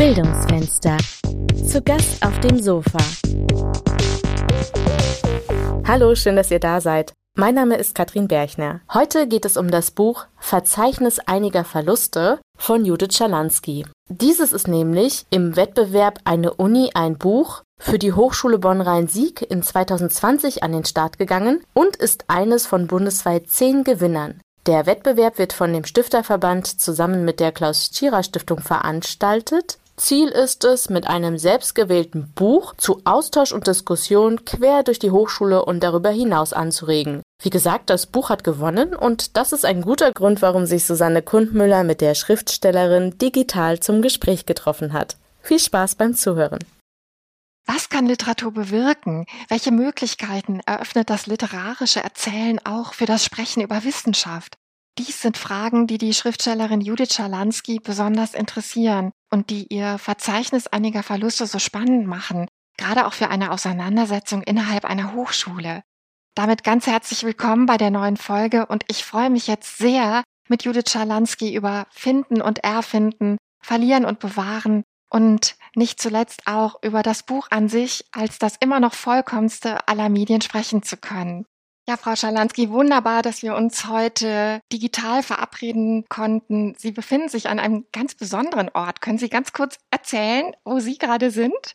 Bildungsfenster. Zu Gast auf dem Sofa. Hallo, schön, dass ihr da seid. Mein Name ist Katrin Berchner. Heute geht es um das Buch Verzeichnis einiger Verluste von Judith Schalansky. Dieses ist nämlich im Wettbewerb Eine Uni ein Buch für die Hochschule Bonn-Rhein-Sieg in 2020 an den Start gegangen und ist eines von bundesweit zehn Gewinnern. Der Wettbewerb wird von dem Stifterverband zusammen mit der Klaus-Tschira-Stiftung veranstaltet. Ziel ist es, mit einem selbstgewählten Buch zu Austausch und Diskussion quer durch die Hochschule und darüber hinaus anzuregen. Wie gesagt, das Buch hat gewonnen und das ist ein guter Grund, warum sich Susanne Kundmüller mit der Schriftstellerin digital zum Gespräch getroffen hat. Viel Spaß beim Zuhören. Was kann Literatur bewirken? Welche Möglichkeiten eröffnet das literarische Erzählen auch für das Sprechen über Wissenschaft? Dies sind Fragen, die die Schriftstellerin Judith Schalansky besonders interessieren und die ihr Verzeichnis einiger Verluste so spannend machen, gerade auch für eine Auseinandersetzung innerhalb einer Hochschule. Damit ganz herzlich willkommen bei der neuen Folge und ich freue mich jetzt sehr, mit Judith Schalansky über Finden und Erfinden, Verlieren und Bewahren und nicht zuletzt auch über das Buch an sich als das immer noch vollkommenste aller Medien sprechen zu können. Ja, Frau Schalansky, wunderbar, dass wir uns heute digital verabreden konnten. Sie befinden sich an einem ganz besonderen Ort. Können Sie ganz kurz erzählen, wo Sie gerade sind?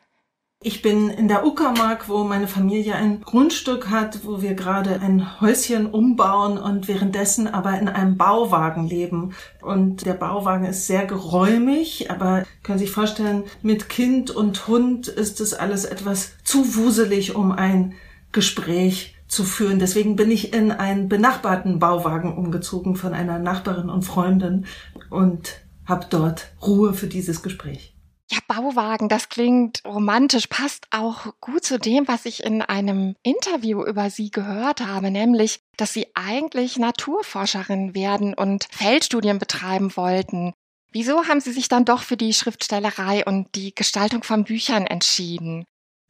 Ich bin in der Uckermark, wo meine Familie ein Grundstück hat, wo wir gerade ein Häuschen umbauen und währenddessen aber in einem Bauwagen leben. Und der Bauwagen ist sehr geräumig, aber können Sie sich vorstellen, mit Kind und Hund ist es alles etwas zu wuselig, um ein Gespräch zu führen. Deswegen bin ich in einen benachbarten Bauwagen umgezogen von einer Nachbarin und Freundin und habe dort Ruhe für dieses Gespräch. Ja, Bauwagen, das klingt romantisch, passt auch gut zu dem, was ich in einem Interview über Sie gehört habe, nämlich, dass Sie eigentlich Naturforscherin werden und Feldstudien betreiben wollten. Wieso haben Sie sich dann doch für die Schriftstellerei und die Gestaltung von Büchern entschieden?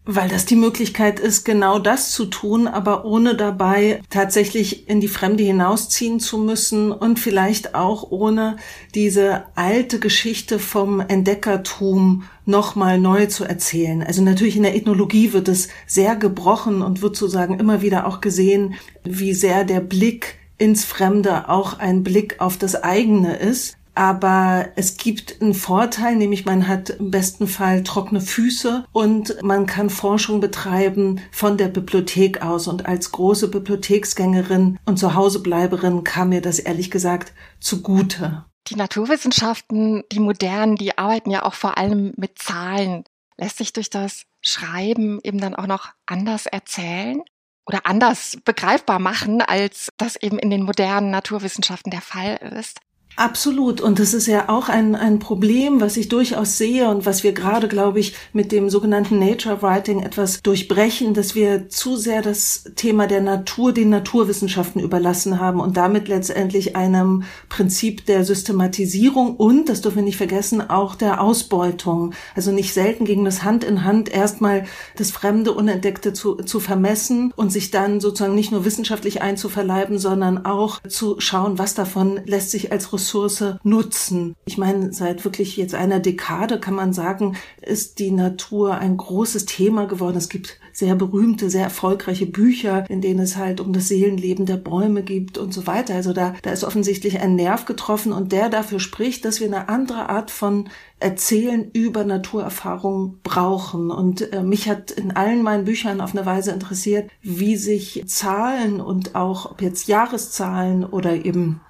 Weil das die Möglichkeit ist, genau das zu tun, aber ohne dabei tatsächlich in die Fremde hinausziehen zu müssen und vielleicht auch ohne diese alte Geschichte vom Entdeckertum nochmal neu zu erzählen. Also natürlich in der Ethnologie wird es sehr gebrochen und wird sozusagen immer wieder auch gesehen, wie sehr der Blick ins Fremde auch ein Blick auf das eigene ist. Aber es gibt einen Vorteil, nämlich man hat im besten Fall trockene Füße und man kann Forschung betreiben von der Bibliothek aus. Und als große Bibliotheksgängerin und Zuhausebleiberin kam mir das ehrlich gesagt zugute. Die Naturwissenschaften, die modernen, die arbeiten ja auch vor allem mit Zahlen. Lässt sich durch das Schreiben eben dann auch noch anders erzählen? oder anders begreifbar machen, als das eben in den modernen Naturwissenschaften der Fall ist. Absolut. Und das ist ja auch ein, ein Problem, was ich durchaus sehe und was wir gerade, glaube ich, mit dem sogenannten Nature Writing etwas durchbrechen, dass wir zu sehr das Thema der Natur den Naturwissenschaften überlassen haben und damit letztendlich einem Prinzip der Systematisierung und, das dürfen wir nicht vergessen, auch der Ausbeutung. Also nicht selten gegen das Hand in Hand erstmal das Fremde, Unentdeckte zu, zu vermessen und sich dann sozusagen nicht nur wissenschaftlich einzuverleiben, sondern auch zu schauen, was davon lässt sich als Ressource Ressource nutzen. Ich meine, seit wirklich jetzt einer Dekade kann man sagen, ist die Natur ein großes Thema geworden. Es gibt sehr berühmte, sehr erfolgreiche Bücher, in denen es halt um das Seelenleben der Bäume gibt und so weiter. Also da, da ist offensichtlich ein Nerv getroffen und der dafür spricht, dass wir eine andere Art von Erzählen über Naturerfahrung brauchen. Und äh, mich hat in allen meinen Büchern auf eine Weise interessiert, wie sich Zahlen und auch ob jetzt Jahreszahlen oder eben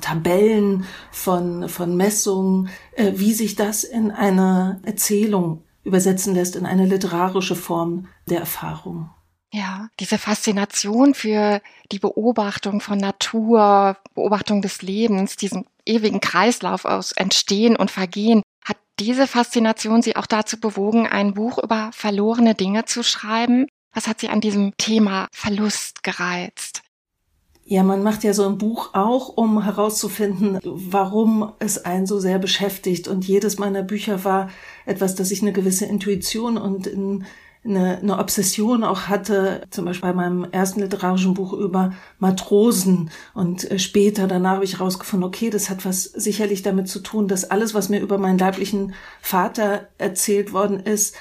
Tabellen von, von Messungen, äh, wie sich das in eine Erzählung übersetzen lässt, in eine literarische Form der Erfahrung. Ja, diese Faszination für die Beobachtung von Natur, Beobachtung des Lebens, diesen ewigen Kreislauf aus Entstehen und Vergehen, hat diese Faszination Sie auch dazu bewogen, ein Buch über verlorene Dinge zu schreiben? Was hat Sie an diesem Thema Verlust gereizt? Ja, man macht ja so ein Buch auch, um herauszufinden, warum es einen so sehr beschäftigt. Und jedes meiner Bücher war etwas, dass ich eine gewisse Intuition und in eine, eine Obsession auch hatte, zum Beispiel bei meinem ersten literarischen Buch über Matrosen. Und äh, später, danach habe ich herausgefunden, okay, das hat was sicherlich damit zu tun, dass alles, was mir über meinen leiblichen Vater erzählt worden ist,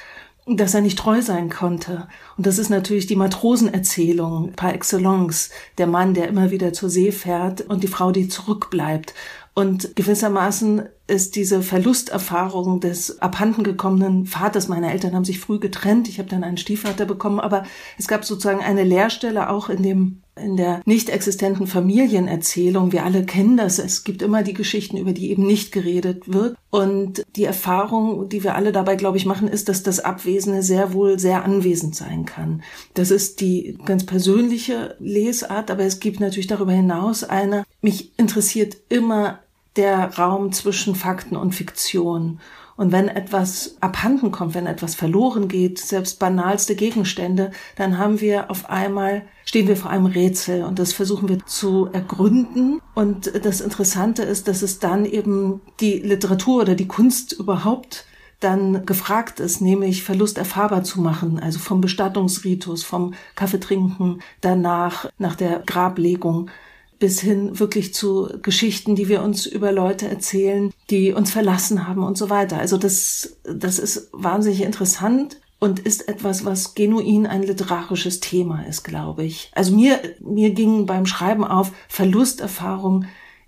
dass er nicht treu sein konnte. Und das ist natürlich die Matrosenerzählung par excellence. Der Mann, der immer wieder zur See fährt und die Frau, die zurückbleibt. Und gewissermaßen ist diese Verlusterfahrung des abhandengekommenen Vaters, meine Eltern haben sich früh getrennt, ich habe dann einen Stiefvater bekommen, aber es gab sozusagen eine Leerstelle auch in dem in der nicht existenten Familienerzählung. Wir alle kennen das. Es gibt immer die Geschichten, über die eben nicht geredet wird. Und die Erfahrung, die wir alle dabei, glaube ich, machen, ist, dass das Abwesende sehr wohl sehr anwesend sein kann. Das ist die ganz persönliche Lesart, aber es gibt natürlich darüber hinaus eine, mich interessiert immer der Raum zwischen Fakten und Fiktion. Und wenn etwas abhanden kommt, wenn etwas verloren geht, selbst banalste Gegenstände, dann haben wir auf einmal, stehen wir vor einem Rätsel und das versuchen wir zu ergründen. Und das Interessante ist, dass es dann eben die Literatur oder die Kunst überhaupt dann gefragt ist, nämlich Verlust erfahrbar zu machen, also vom Bestattungsritus, vom Kaffeetrinken danach, nach der Grablegung bis hin wirklich zu Geschichten, die wir uns über Leute erzählen, die uns verlassen haben und so weiter. Also das, das ist wahnsinnig interessant und ist etwas, was genuin ein literarisches Thema ist, glaube ich. Also mir, mir ging beim Schreiben auf, Verlusterfahrung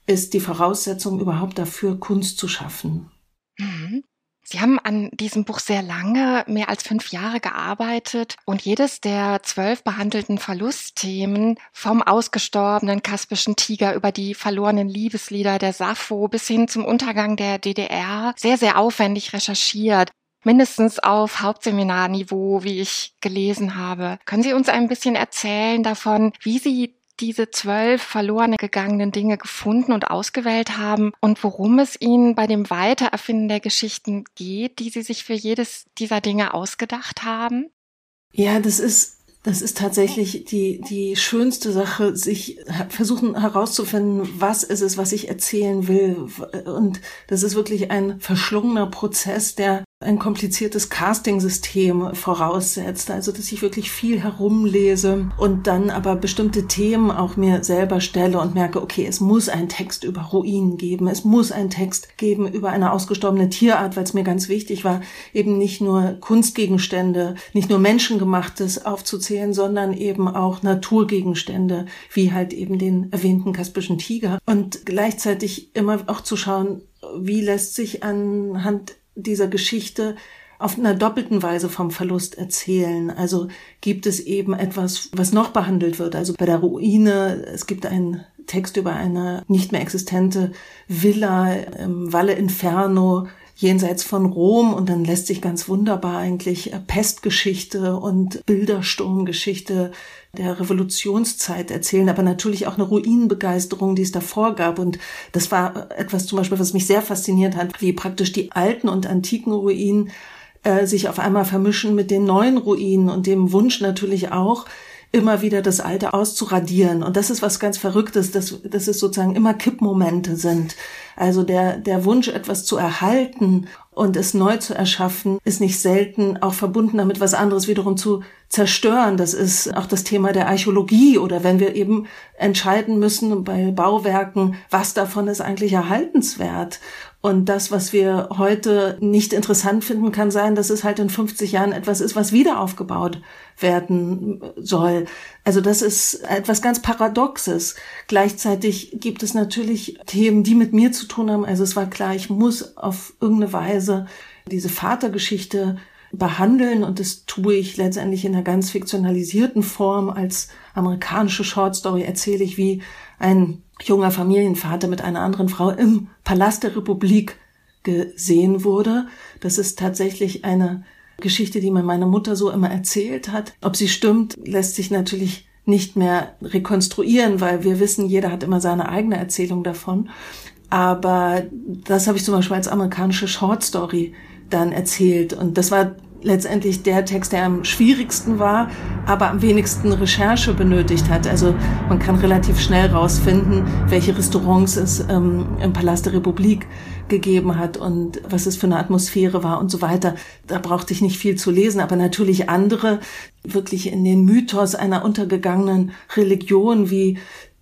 ist die Voraussetzung überhaupt dafür, Kunst zu schaffen. Mhm. Sie haben an diesem Buch sehr lange, mehr als fünf Jahre gearbeitet und jedes der zwölf behandelten Verlustthemen vom ausgestorbenen kaspischen Tiger über die verlorenen Liebeslieder der Sappho bis hin zum Untergang der DDR sehr, sehr aufwendig recherchiert mindestens auf Hauptseminarniveau, wie ich gelesen habe. Können Sie uns ein bisschen erzählen davon, wie Sie diese zwölf verloren gegangenen Dinge gefunden und ausgewählt haben und worum es Ihnen bei dem Weitererfinden der Geschichten geht, die Sie sich für jedes dieser Dinge ausgedacht haben? Ja, das ist das ist tatsächlich die, die schönste Sache, sich versuchen herauszufinden, was ist es, was ich erzählen will. Und das ist wirklich ein verschlungener Prozess, der ein kompliziertes Casting-System voraussetzt, also dass ich wirklich viel herumlese und dann aber bestimmte Themen auch mir selber stelle und merke, okay, es muss einen Text über Ruinen geben, es muss einen Text geben über eine ausgestorbene Tierart, weil es mir ganz wichtig war, eben nicht nur Kunstgegenstände, nicht nur Menschengemachtes aufzuzählen, sondern eben auch Naturgegenstände, wie halt eben den erwähnten kaspischen Tiger. Und gleichzeitig immer auch zu schauen, wie lässt sich anhand dieser Geschichte auf einer doppelten Weise vom Verlust erzählen. Also gibt es eben etwas, was noch behandelt wird. Also bei der Ruine, es gibt einen Text über eine nicht mehr existente Villa im Valle Inferno jenseits von Rom und dann lässt sich ganz wunderbar eigentlich Pestgeschichte und Bildersturmgeschichte der Revolutionszeit erzählen, aber natürlich auch eine Ruinenbegeisterung, die es davor gab. Und das war etwas zum Beispiel, was mich sehr fasziniert hat, wie praktisch die alten und antiken Ruinen äh, sich auf einmal vermischen mit den neuen Ruinen und dem Wunsch natürlich auch, immer wieder das Alte auszuradieren. Und das ist was ganz Verrücktes, dass, dass es sozusagen immer Kippmomente sind. Also der, der Wunsch, etwas zu erhalten und es neu zu erschaffen, ist nicht selten auch verbunden damit, was anderes wiederum zu zerstören. Das ist auch das Thema der Archäologie oder wenn wir eben entscheiden müssen bei Bauwerken, was davon ist eigentlich erhaltenswert. Und das, was wir heute nicht interessant finden, kann sein, dass es halt in 50 Jahren etwas ist, was wieder aufgebaut werden soll. Also das ist etwas ganz Paradoxes. Gleichzeitig gibt es natürlich Themen, die mit mir zu tun haben. Also es war klar, ich muss auf irgendeine Weise diese Vatergeschichte behandeln und das tue ich letztendlich in einer ganz fiktionalisierten Form. Als amerikanische Shortstory erzähle ich, wie ein junger Familienvater mit einer anderen Frau im Palast der Republik gesehen wurde. Das ist tatsächlich eine Geschichte, die mir meine Mutter so immer erzählt hat. Ob sie stimmt, lässt sich natürlich nicht mehr rekonstruieren, weil wir wissen, jeder hat immer seine eigene Erzählung davon. Aber das habe ich zum Beispiel als amerikanische Short Story dann erzählt. Und das war letztendlich der Text, der am schwierigsten war, aber am wenigsten Recherche benötigt hat. Also man kann relativ schnell rausfinden, welche Restaurants es ähm, im Palast der Republik gegeben hat und was es für eine Atmosphäre war und so weiter. Da brauchte ich nicht viel zu lesen, aber natürlich andere wirklich in den Mythos einer untergegangenen Religion wie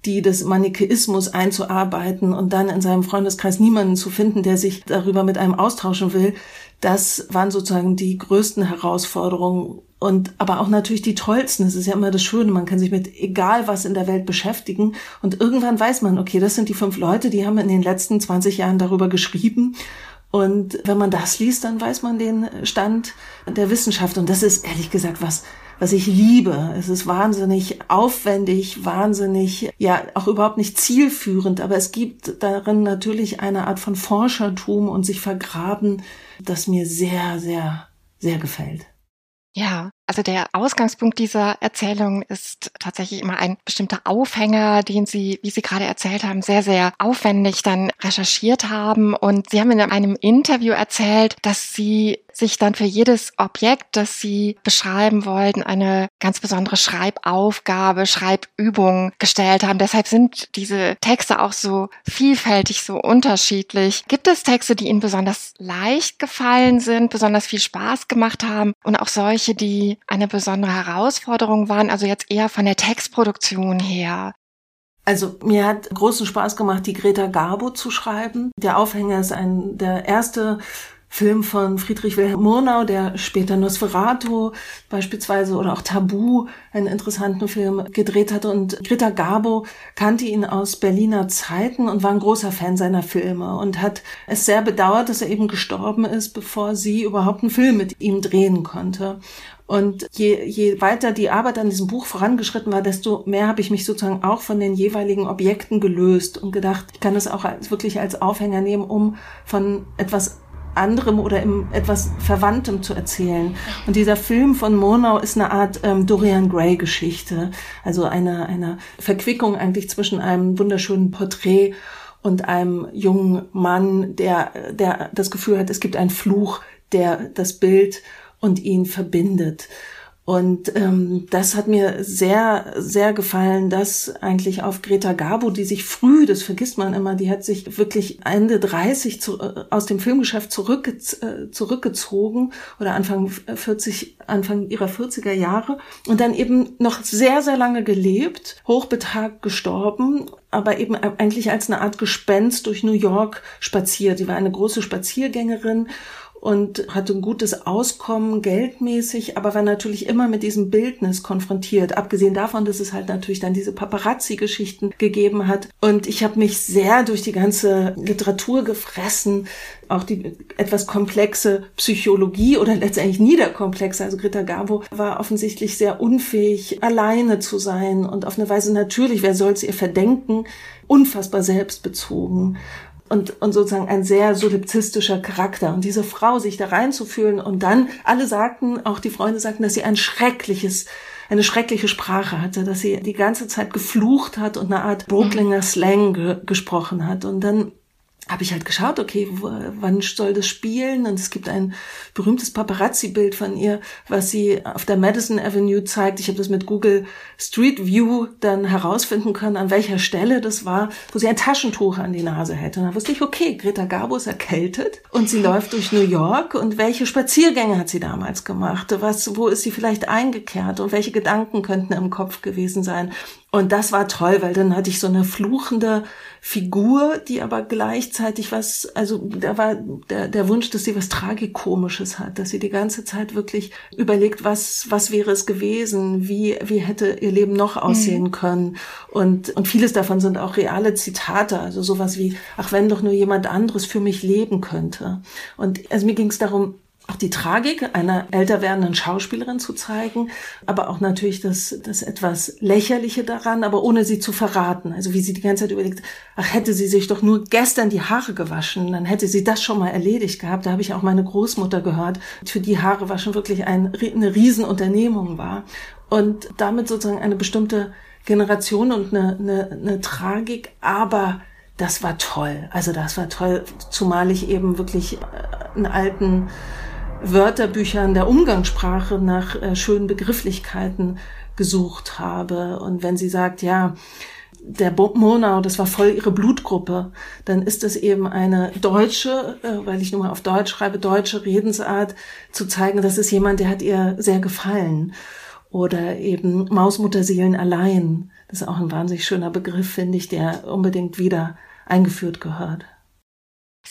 die des Manichäismus einzuarbeiten und dann in seinem Freundeskreis niemanden zu finden, der sich darüber mit einem austauschen will, das waren sozusagen die größten Herausforderungen und aber auch natürlich die tollsten. Das ist ja immer das Schöne. Man kann sich mit egal was in der Welt beschäftigen und irgendwann weiß man, okay, das sind die fünf Leute, die haben in den letzten 20 Jahren darüber geschrieben. Und wenn man das liest, dann weiß man den Stand der Wissenschaft. Und das ist ehrlich gesagt was, was ich liebe. Es ist wahnsinnig aufwendig, wahnsinnig, ja, auch überhaupt nicht zielführend, aber es gibt darin natürlich eine Art von Forschertum und sich vergraben, das mir sehr, sehr, sehr gefällt. Ja, also der Ausgangspunkt dieser Erzählung ist tatsächlich immer ein bestimmter Aufhänger, den Sie, wie Sie gerade erzählt haben, sehr, sehr aufwendig dann recherchiert haben. Und Sie haben in einem Interview erzählt, dass Sie sich dann für jedes Objekt, das Sie beschreiben wollten, eine ganz besondere Schreibaufgabe, Schreibübung gestellt haben. Deshalb sind diese Texte auch so vielfältig, so unterschiedlich. Gibt es Texte, die Ihnen besonders leicht gefallen sind, besonders viel Spaß gemacht haben und auch solche, die eine besondere Herausforderung waren, also jetzt eher von der Textproduktion her? Also mir hat großen Spaß gemacht, die Greta Garbo zu schreiben. Der Aufhänger ist ein der erste Film von Friedrich Wilhelm Murnau, der später Nosferatu beispielsweise oder auch Tabu, einen interessanten Film gedreht hat. Und Greta Garbo kannte ihn aus Berliner Zeiten und war ein großer Fan seiner Filme und hat es sehr bedauert, dass er eben gestorben ist, bevor sie überhaupt einen Film mit ihm drehen konnte. Und je, je weiter die Arbeit an diesem Buch vorangeschritten war, desto mehr habe ich mich sozusagen auch von den jeweiligen Objekten gelöst und gedacht, ich kann es auch als, wirklich als Aufhänger nehmen, um von etwas anderem oder im etwas Verwandtem zu erzählen. Und dieser Film von Murnau ist eine Art ähm, Dorian Gray Geschichte, also eine, eine Verquickung eigentlich zwischen einem wunderschönen Porträt und einem jungen Mann, der, der das Gefühl hat, es gibt einen Fluch, der das Bild und ihn verbindet. Und ähm, das hat mir sehr, sehr gefallen, dass eigentlich auf Greta Garbo, die sich früh, das vergisst man immer, die hat sich wirklich Ende 30 zu, äh, aus dem Filmgeschäft zurückge äh, zurückgezogen oder Anfang 40, Anfang ihrer 40er Jahre und dann eben noch sehr, sehr lange gelebt, hochbetagt gestorben aber eben eigentlich als eine Art Gespenst durch New York spaziert. Sie war eine große Spaziergängerin und hatte ein gutes Auskommen geldmäßig, aber war natürlich immer mit diesem Bildnis konfrontiert. Abgesehen davon, dass es halt natürlich dann diese Paparazzi-Geschichten gegeben hat. Und ich habe mich sehr durch die ganze Literatur gefressen, auch die etwas komplexe Psychologie oder letztendlich niederkomplexe. Also Greta Garbo war offensichtlich sehr unfähig, alleine zu sein und auf eine Weise natürlich, wer soll es ihr verdenken, unfassbar selbstbezogen und, und sozusagen ein sehr solipsistischer Charakter. Und diese Frau sich da reinzufühlen und dann, alle sagten, auch die Freunde sagten, dass sie ein schreckliches, eine schreckliche Sprache hatte, dass sie die ganze Zeit geflucht hat und eine Art Brooklinger Slang ge gesprochen hat. Und dann habe ich halt geschaut, okay, wann soll das spielen? Und es gibt ein berühmtes Paparazzi-Bild von ihr, was sie auf der Madison Avenue zeigt. Ich habe das mit Google Street View dann herausfinden können, an welcher Stelle das war, wo sie ein Taschentuch an die Nase hätte. Und dann wusste ich, okay, Greta Garbo ist erkältet und sie läuft durch New York. Und welche Spaziergänge hat sie damals gemacht? Was, wo ist sie vielleicht eingekehrt? Und welche Gedanken könnten im Kopf gewesen sein? Und das war toll, weil dann hatte ich so eine fluchende Figur, die aber gleichzeitig was, also da war der, der Wunsch, dass sie was Tragikomisches hat, dass sie die ganze Zeit wirklich überlegt, was, was wäre es gewesen, wie, wie hätte ihr Leben noch mhm. aussehen mhm. können. Und, und vieles davon sind auch reale Zitate, also sowas wie, ach, wenn doch nur jemand anderes für mich leben könnte. Und also mir ging es darum, auch die Tragik einer älter werdenden Schauspielerin zu zeigen, aber auch natürlich das, das etwas Lächerliche daran, aber ohne sie zu verraten. Also wie sie die ganze Zeit überlegt, ach, hätte sie sich doch nur gestern die Haare gewaschen, dann hätte sie das schon mal erledigt gehabt. Da habe ich auch meine Großmutter gehört, für die Haare waschen wirklich ein, eine Riesenunternehmung war. Und damit sozusagen eine bestimmte Generation und eine, eine, eine Tragik, aber das war toll. Also das war toll, zumal ich eben wirklich äh, einen alten Wörterbüchern der Umgangssprache nach äh, schönen Begrifflichkeiten gesucht habe. Und wenn sie sagt, ja, der Monau, das war voll ihre Blutgruppe, dann ist es eben eine deutsche, äh, weil ich nun mal auf Deutsch schreibe, deutsche Redensart, zu zeigen, das ist jemand, der hat ihr sehr gefallen. Oder eben Mausmutterseelen allein. Das ist auch ein wahnsinnig schöner Begriff, finde ich, der unbedingt wieder eingeführt gehört.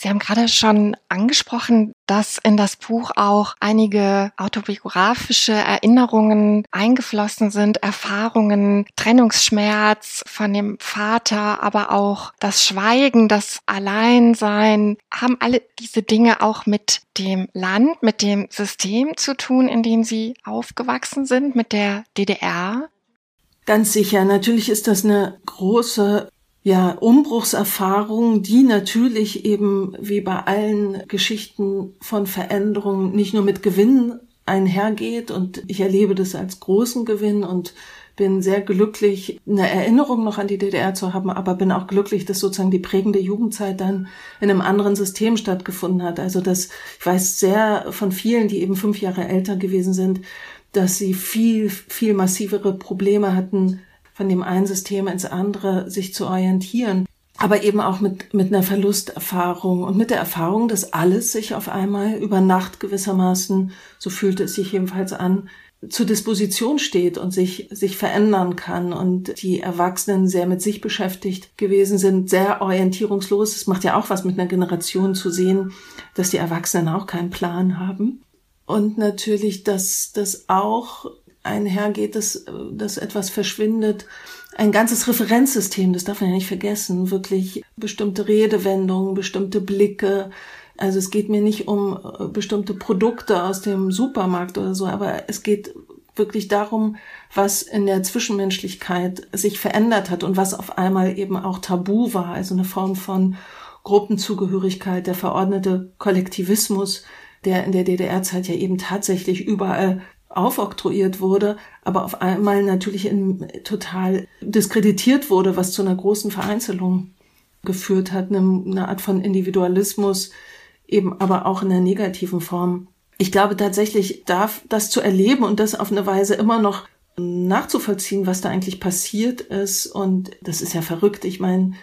Sie haben gerade schon angesprochen, dass in das Buch auch einige autobiografische Erinnerungen eingeflossen sind, Erfahrungen, Trennungsschmerz von dem Vater, aber auch das Schweigen, das Alleinsein. Haben alle diese Dinge auch mit dem Land, mit dem System zu tun, in dem Sie aufgewachsen sind, mit der DDR? Ganz sicher. Natürlich ist das eine große ja, Umbruchserfahrung, die natürlich eben wie bei allen Geschichten von Veränderungen nicht nur mit Gewinn einhergeht und ich erlebe das als großen Gewinn und bin sehr glücklich, eine Erinnerung noch an die DDR zu haben, aber bin auch glücklich, dass sozusagen die prägende Jugendzeit dann in einem anderen System stattgefunden hat. Also das, ich weiß sehr von vielen, die eben fünf Jahre älter gewesen sind, dass sie viel, viel massivere Probleme hatten, von dem einen System ins andere sich zu orientieren. Aber eben auch mit, mit einer Verlusterfahrung und mit der Erfahrung, dass alles sich auf einmal über Nacht gewissermaßen, so fühlte es sich jedenfalls an, zur Disposition steht und sich, sich verändern kann und die Erwachsenen sehr mit sich beschäftigt gewesen sind, sehr orientierungslos. Es macht ja auch was mit einer Generation zu sehen, dass die Erwachsenen auch keinen Plan haben. Und natürlich, dass das auch einhergeht, dass, dass etwas verschwindet. Ein ganzes Referenzsystem, das darf man ja nicht vergessen, wirklich bestimmte Redewendungen, bestimmte Blicke. Also es geht mir nicht um äh, bestimmte Produkte aus dem Supermarkt oder so, aber es geht wirklich darum, was in der Zwischenmenschlichkeit sich verändert hat und was auf einmal eben auch tabu war, also eine Form von Gruppenzugehörigkeit, der verordnete Kollektivismus, der in der DDR-Zeit ja eben tatsächlich überall aufoktroyiert wurde, aber auf einmal natürlich in, total diskreditiert wurde, was zu einer großen Vereinzelung geführt hat, eine, eine Art von Individualismus, eben aber auch in der negativen Form. Ich glaube tatsächlich, darf das zu erleben und das auf eine Weise immer noch nachzuvollziehen, was da eigentlich passiert ist. Und das ist ja verrückt. Ich meine,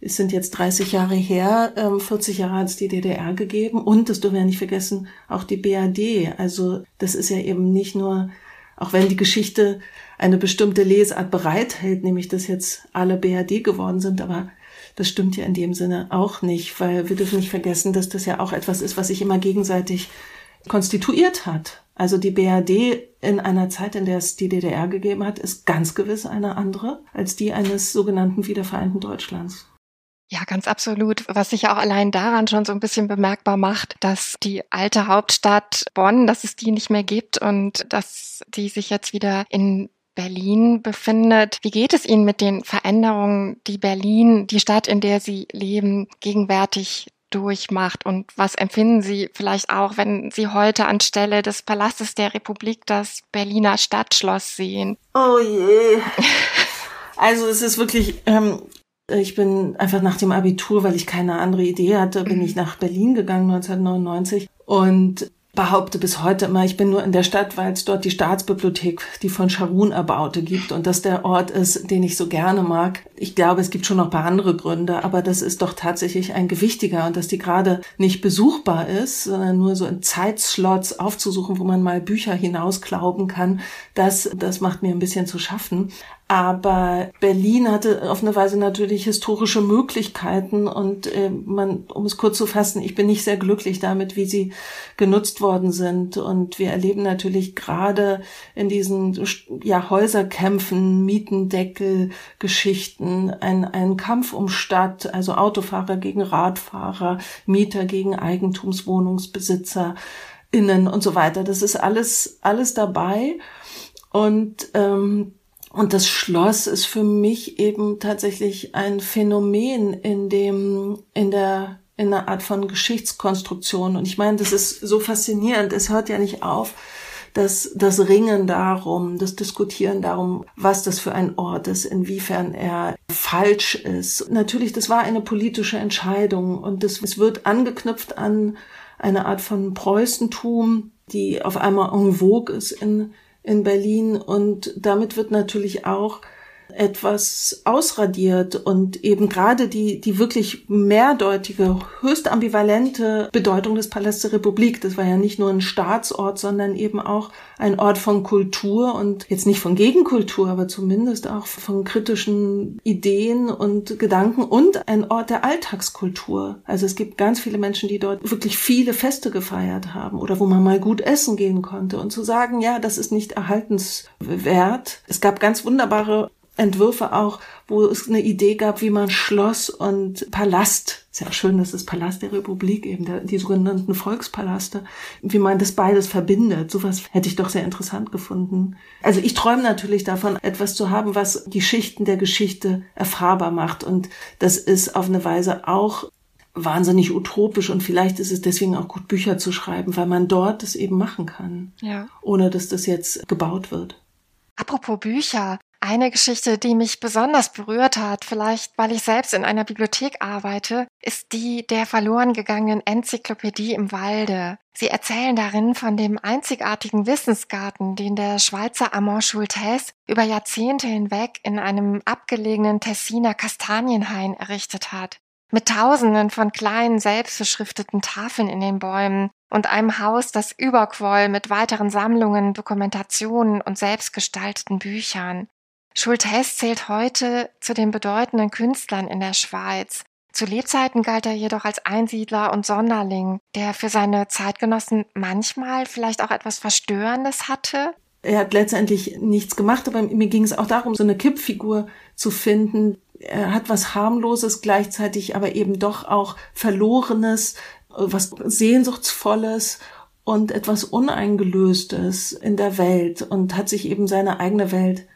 es sind jetzt 30 Jahre her, 40 ähm, Jahre hat es die DDR gegeben und, das dürfen wir nicht vergessen, auch die BAD. Also das ist ja eben nicht nur, auch wenn die Geschichte eine bestimmte Lesart bereithält, nämlich dass jetzt alle BAD geworden sind, aber das stimmt ja in dem Sinne auch nicht, weil wir dürfen nicht vergessen, dass das ja auch etwas ist, was sich immer gegenseitig konstituiert hat. Also die BRD in einer Zeit, in der es die DDR gegeben hat, ist ganz gewiss eine andere als die eines sogenannten wiedervereinten Deutschlands. Ja, ganz absolut. Was sich ja auch allein daran schon so ein bisschen bemerkbar macht, dass die alte Hauptstadt Bonn, dass es die nicht mehr gibt und dass die sich jetzt wieder in Berlin befindet. Wie geht es Ihnen mit den Veränderungen, die Berlin, die Stadt, in der Sie leben, gegenwärtig durchmacht? Und was empfinden Sie vielleicht auch, wenn Sie heute anstelle des Palastes der Republik das Berliner Stadtschloss sehen? Oh je. Also es ist wirklich ähm, ich bin einfach nach dem Abitur, weil ich keine andere Idee hatte, bin ich mhm. nach Berlin gegangen 1999 und behaupte bis heute immer, ich bin nur in der Stadt, weil es dort die Staatsbibliothek, die von Scharun erbaute, gibt und das der Ort ist, den ich so gerne mag. Ich glaube, es gibt schon noch ein paar andere Gründe, aber das ist doch tatsächlich ein gewichtiger und dass die gerade nicht besuchbar ist, sondern nur so in Zeitslots aufzusuchen, wo man mal Bücher hinausklauben kann, das, das macht mir ein bisschen zu schaffen. Aber Berlin hatte auf eine Weise natürlich historische Möglichkeiten und äh, man, um es kurz zu fassen, ich bin nicht sehr glücklich damit, wie sie genutzt worden sind. Und wir erleben natürlich gerade in diesen ja, Häuserkämpfen, Mietendeckel, Geschichten, ein, ein Kampf um Stadt, also Autofahrer gegen Radfahrer, Mieter gegen Eigentumswohnungsbesitzer, innen und so weiter. Das ist alles, alles dabei. Und ähm, und das Schloss ist für mich eben tatsächlich ein Phänomen in dem, in der, in einer Art von Geschichtskonstruktion. Und ich meine, das ist so faszinierend. Es hört ja nicht auf, dass das Ringen darum, das Diskutieren darum, was das für ein Ort ist, inwiefern er falsch ist. Natürlich, das war eine politische Entscheidung und das, es wird angeknüpft an eine Art von Preußentum, die auf einmal en vogue ist in, in Berlin. Und damit wird natürlich auch etwas ausradiert und eben gerade die, die wirklich mehrdeutige, höchst ambivalente Bedeutung des Palastes der Republik. Das war ja nicht nur ein Staatsort, sondern eben auch ein Ort von Kultur und jetzt nicht von Gegenkultur, aber zumindest auch von kritischen Ideen und Gedanken und ein Ort der Alltagskultur. Also es gibt ganz viele Menschen, die dort wirklich viele Feste gefeiert haben oder wo man mal gut essen gehen konnte und zu sagen, ja, das ist nicht erhaltenswert. Es gab ganz wunderbare Entwürfe auch, wo es eine Idee gab, wie man Schloss und Palast, ist ja auch schön, dass das Palast der Republik eben, der, die sogenannten Volkspalaste, wie man das beides verbindet. Sowas hätte ich doch sehr interessant gefunden. Also ich träume natürlich davon, etwas zu haben, was die Schichten der Geschichte erfahrbar macht. Und das ist auf eine Weise auch wahnsinnig utopisch und vielleicht ist es deswegen auch gut, Bücher zu schreiben, weil man dort das eben machen kann, ja. ohne dass das jetzt gebaut wird. Apropos Bücher, eine Geschichte, die mich besonders berührt hat, vielleicht weil ich selbst in einer Bibliothek arbeite, ist die der verloren gegangenen Enzyklopädie im Walde. Sie erzählen darin von dem einzigartigen Wissensgarten, den der Schweizer Amand Schulthess über Jahrzehnte hinweg in einem abgelegenen Tessiner Kastanienhain errichtet hat. Mit tausenden von kleinen selbstbeschrifteten Tafeln in den Bäumen und einem Haus, das überquoll mit weiteren Sammlungen, Dokumentationen und selbstgestalteten Büchern. Schulthess zählt heute zu den bedeutenden Künstlern in der Schweiz. Zu Lebzeiten galt er jedoch als Einsiedler und Sonderling, der für seine Zeitgenossen manchmal vielleicht auch etwas Verstörendes hatte. Er hat letztendlich nichts gemacht, aber mir ging es auch darum, so eine Kippfigur zu finden. Er hat was harmloses, gleichzeitig aber eben doch auch verlorenes, was sehnsuchtsvolles und etwas uneingelöstes in der Welt und hat sich eben seine eigene Welt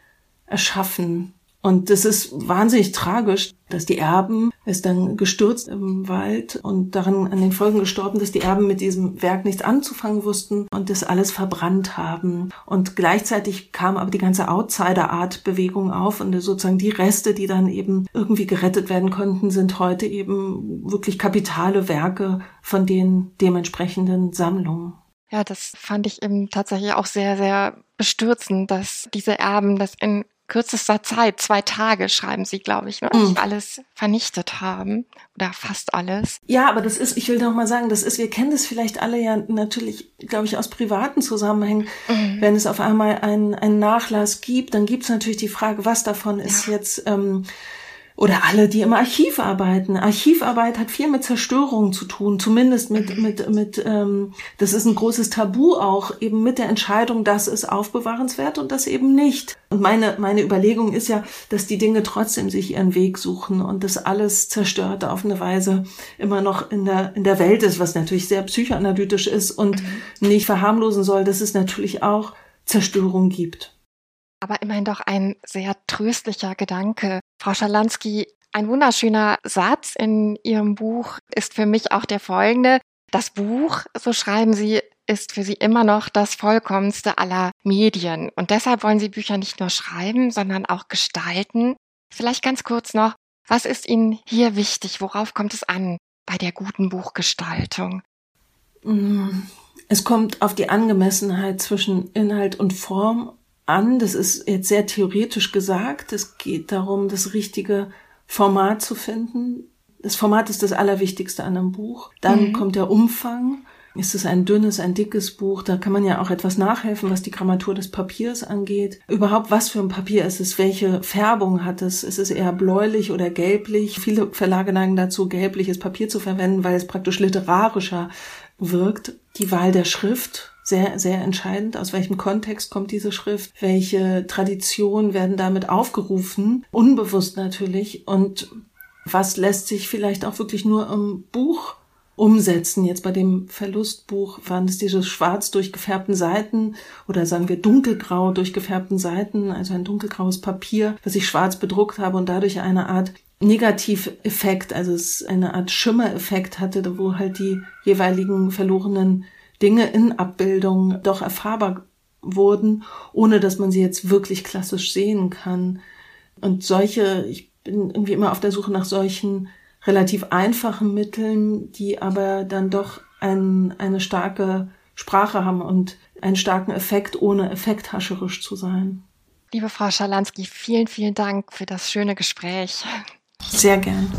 erschaffen. Und das ist wahnsinnig tragisch, dass die Erben ist dann gestürzt im Wald und daran an den Folgen gestorben, dass die Erben mit diesem Werk nichts anzufangen wussten und das alles verbrannt haben. Und gleichzeitig kam aber die ganze Outsider-Art-Bewegung auf und sozusagen die Reste, die dann eben irgendwie gerettet werden konnten, sind heute eben wirklich kapitale Werke von den dementsprechenden Sammlungen. Ja, das fand ich eben tatsächlich auch sehr, sehr bestürzend, dass diese Erben das in kürzester Zeit, zwei Tage schreiben sie, glaube ich, ne, mhm. alles vernichtet haben oder fast alles. Ja, aber das ist, ich will noch mal sagen, das ist, wir kennen das vielleicht alle ja natürlich, glaube ich, aus privaten Zusammenhängen. Mhm. Wenn es auf einmal einen, einen Nachlass gibt, dann gibt es natürlich die Frage, was davon ist ja. jetzt ähm, oder alle, die im Archiv arbeiten. Archivarbeit hat viel mit Zerstörung zu tun, zumindest mit, mhm. mit, mit ähm, das ist ein großes Tabu auch, eben mit der Entscheidung, das ist aufbewahrenswert und das eben nicht. Und meine, meine Überlegung ist ja, dass die Dinge trotzdem sich ihren Weg suchen und das alles zerstört auf eine Weise immer noch in der, in der Welt ist, was natürlich sehr psychoanalytisch ist und mhm. nicht verharmlosen soll, dass es natürlich auch Zerstörung gibt aber immerhin doch ein sehr tröstlicher Gedanke. Frau Schalansky, ein wunderschöner Satz in Ihrem Buch ist für mich auch der folgende. Das Buch, so schreiben Sie, ist für Sie immer noch das vollkommenste aller Medien. Und deshalb wollen Sie Bücher nicht nur schreiben, sondern auch gestalten. Vielleicht ganz kurz noch, was ist Ihnen hier wichtig? Worauf kommt es an bei der guten Buchgestaltung? Mm, es kommt auf die Angemessenheit zwischen Inhalt und Form an. Das ist jetzt sehr theoretisch gesagt. Es geht darum, das richtige Format zu finden. Das Format ist das Allerwichtigste an einem Buch. Dann mhm. kommt der Umfang. Ist es ein dünnes, ein dickes Buch? Da kann man ja auch etwas nachhelfen, was die Grammatur des Papiers angeht. Überhaupt, was für ein Papier ist es? Welche Färbung hat es? Ist es eher bläulich oder gelblich? Viele Verlage neigen dazu, gelbliches Papier zu verwenden, weil es praktisch literarischer wirkt. Die Wahl der Schrift sehr, sehr entscheidend. Aus welchem Kontext kommt diese Schrift? Welche Traditionen werden damit aufgerufen? Unbewusst natürlich. Und was lässt sich vielleicht auch wirklich nur im Buch umsetzen. Jetzt bei dem Verlustbuch waren es diese schwarz durchgefärbten Seiten oder sagen wir dunkelgrau durchgefärbten Seiten, also ein dunkelgraues Papier, das ich schwarz bedruckt habe und dadurch eine Art Negativeffekt, also es eine Art Schimmereffekt hatte, wo halt die jeweiligen verlorenen Dinge in Abbildungen doch erfahrbar wurden, ohne dass man sie jetzt wirklich klassisch sehen kann. Und solche, ich bin irgendwie immer auf der Suche nach solchen relativ einfachen Mitteln, die aber dann doch ein, eine starke Sprache haben und einen starken Effekt, ohne effekthascherisch zu sein. Liebe Frau Schalansky, vielen, vielen Dank für das schöne Gespräch. Sehr gern.